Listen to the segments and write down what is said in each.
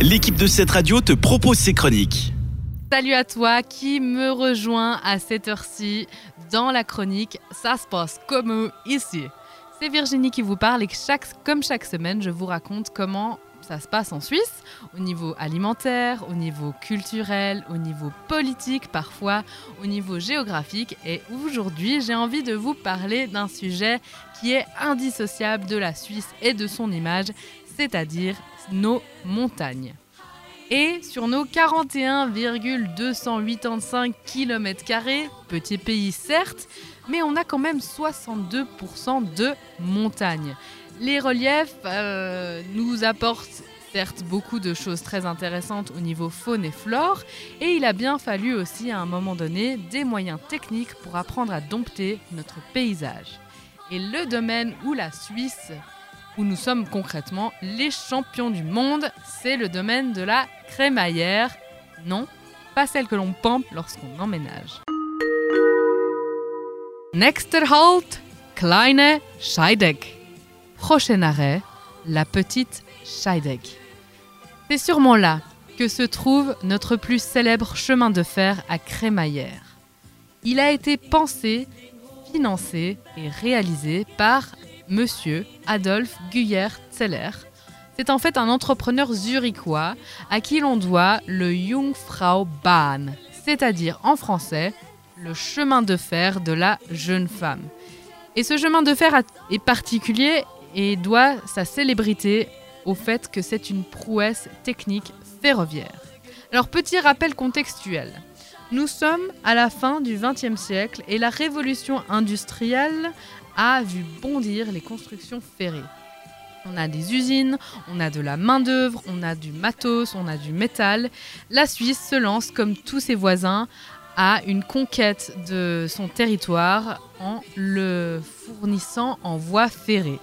l'équipe de cette radio te propose ses chroniques. Salut à toi qui me rejoint à cette heure-ci dans la chronique Ça se passe comme ici. C'est Virginie qui vous parle et chaque, comme chaque semaine, je vous raconte comment ça se passe en Suisse, au niveau alimentaire, au niveau culturel, au niveau politique parfois, au niveau géographique. Et aujourd'hui, j'ai envie de vous parler d'un sujet qui est indissociable de la Suisse et de son image, c'est-à-dire nos montagnes. Et sur nos 41,285 km, petit pays certes, mais on a quand même 62% de montagnes. Les reliefs euh, nous apportent certes beaucoup de choses très intéressantes au niveau faune et flore, et il a bien fallu aussi à un moment donné des moyens techniques pour apprendre à dompter notre paysage. Et le domaine où la Suisse, où nous sommes concrètement les champions du monde, c'est le domaine de la crémaillère. Non, pas celle que l'on pompe lorsqu'on emménage. Next halt, Kleine Scheidegg. Prochain arrêt, la petite Scheidegg. C'est sûrement là que se trouve notre plus célèbre chemin de fer à crémaillère. Il a été pensé, financé et réalisé par Monsieur Adolf Guyer-Zeller. C'est en fait un entrepreneur zurichois à qui l'on doit le Jungfraubahn, c'est-à-dire en français le chemin de fer de la jeune femme. Et ce chemin de fer est particulier et doit sa célébrité au fait que c'est une prouesse technique ferroviaire. Alors petit rappel contextuel. Nous sommes à la fin du XXe siècle et la révolution industrielle a vu bondir les constructions ferrées. On a des usines, on a de la main-d'œuvre, on a du matos, on a du métal. La Suisse se lance, comme tous ses voisins, à une conquête de son territoire en le fournissant en voie ferrée.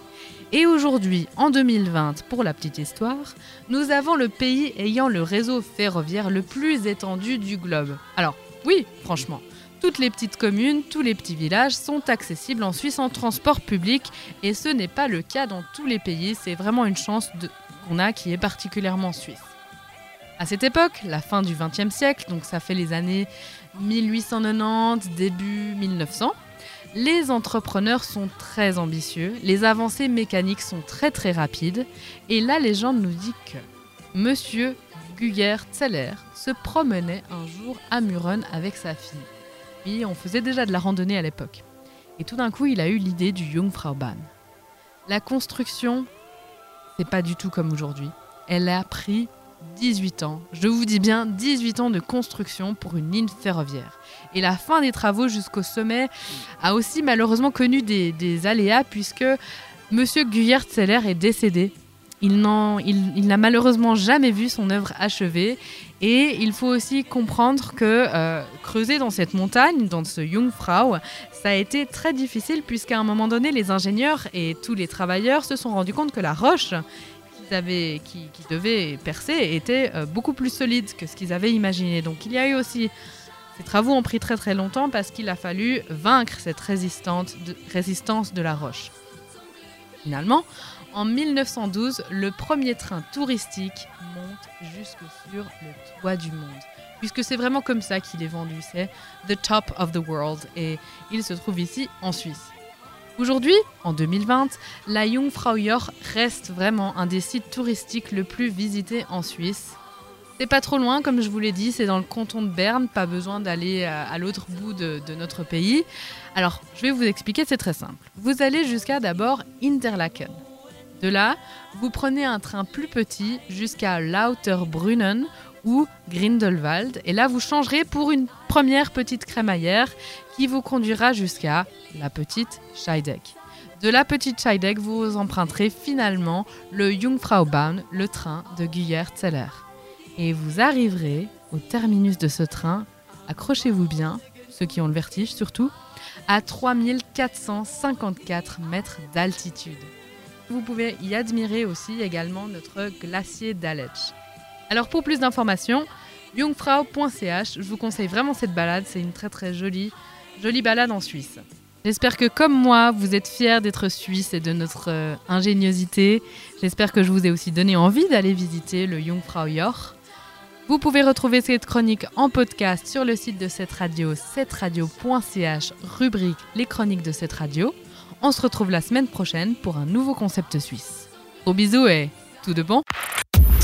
Et aujourd'hui, en 2020, pour la petite histoire, nous avons le pays ayant le réseau ferroviaire le plus étendu du globe. Alors, oui, franchement, toutes les petites communes, tous les petits villages sont accessibles en Suisse en transport public et ce n'est pas le cas dans tous les pays, c'est vraiment une chance qu'on a qui est particulièrement suisse. À cette époque, la fin du XXe siècle, donc ça fait les années 1890, début 1900, les entrepreneurs sont très ambitieux, les avancées mécaniques sont très très rapides, et la légende nous dit que Monsieur Guyer Zeller se promenait un jour à Muren avec sa fille. Oui, on faisait déjà de la randonnée à l'époque. Et tout d'un coup, il a eu l'idée du Jungfraubahn. La construction, c'est pas du tout comme aujourd'hui. Elle a pris 18 ans, je vous dis bien 18 ans de construction pour une ligne ferroviaire. Et la fin des travaux jusqu'au sommet a aussi malheureusement connu des, aléas puisque Monsieur Guyert-Seller est décédé. Il n'a malheureusement jamais vu son œuvre achevée. Et il faut aussi comprendre que euh, creuser dans cette montagne, dans ce Jungfrau, ça a été très difficile puisqu'à un moment donné, les ingénieurs et tous les travailleurs se sont rendus compte que la roche qui, devaient percer était euh, beaucoup plus solide que ce qu'ils avaient imaginé. Donc il y a eu aussi ces travaux ont pris très très longtemps parce qu'il a fallu vaincre cette résistance de la roche. Finalement, en 1912, le premier train touristique monte jusque sur le toit du monde. Puisque c'est vraiment comme ça qu'il est vendu, c'est The Top of the World. Et il se trouve ici en Suisse. Aujourd'hui, en 2020, la Jungfraujoch reste vraiment un des sites touristiques le plus visités en Suisse. C'est pas trop loin, comme je vous l'ai dit, c'est dans le canton de Berne, pas besoin d'aller à l'autre bout de, notre pays. Alors, je vais vous expliquer, c'est très simple. Vous allez jusqu'à d'abord Interlaken. De là, vous prenez un train plus petit jusqu'à Lauterbrunnen ou Grindelwald, et là vous changerez pour une première petite crémaillère qui vous conduira jusqu'à la petite Scheidegg. De la petite Scheidegg, vous emprunterez finalement le Jungfraubahn, le train de Guyer-Zeller. Et vous arriverez au terminus de ce train, accrochez-vous bien, ceux qui ont le vertige surtout, à 3454 mètres d'altitude. Vous pouvez y admirer aussi également notre glacier d'Aletsch. Alors pour plus d'informations, jungfrau.ch, je vous conseille vraiment cette balade, c'est une très très jolie Jolie balade en Suisse. J'espère que comme moi, vous êtes fiers d'être suisse et de notre euh, ingéniosité. J'espère que je vous ai aussi donné envie d'aller visiter le Jungfrau Joch. Vous pouvez retrouver cette chronique en podcast sur le site de cette radio, cetteradio.ch, rubrique Les chroniques de cette radio. On se retrouve la semaine prochaine pour un nouveau concept suisse. Au bisous et tout de bon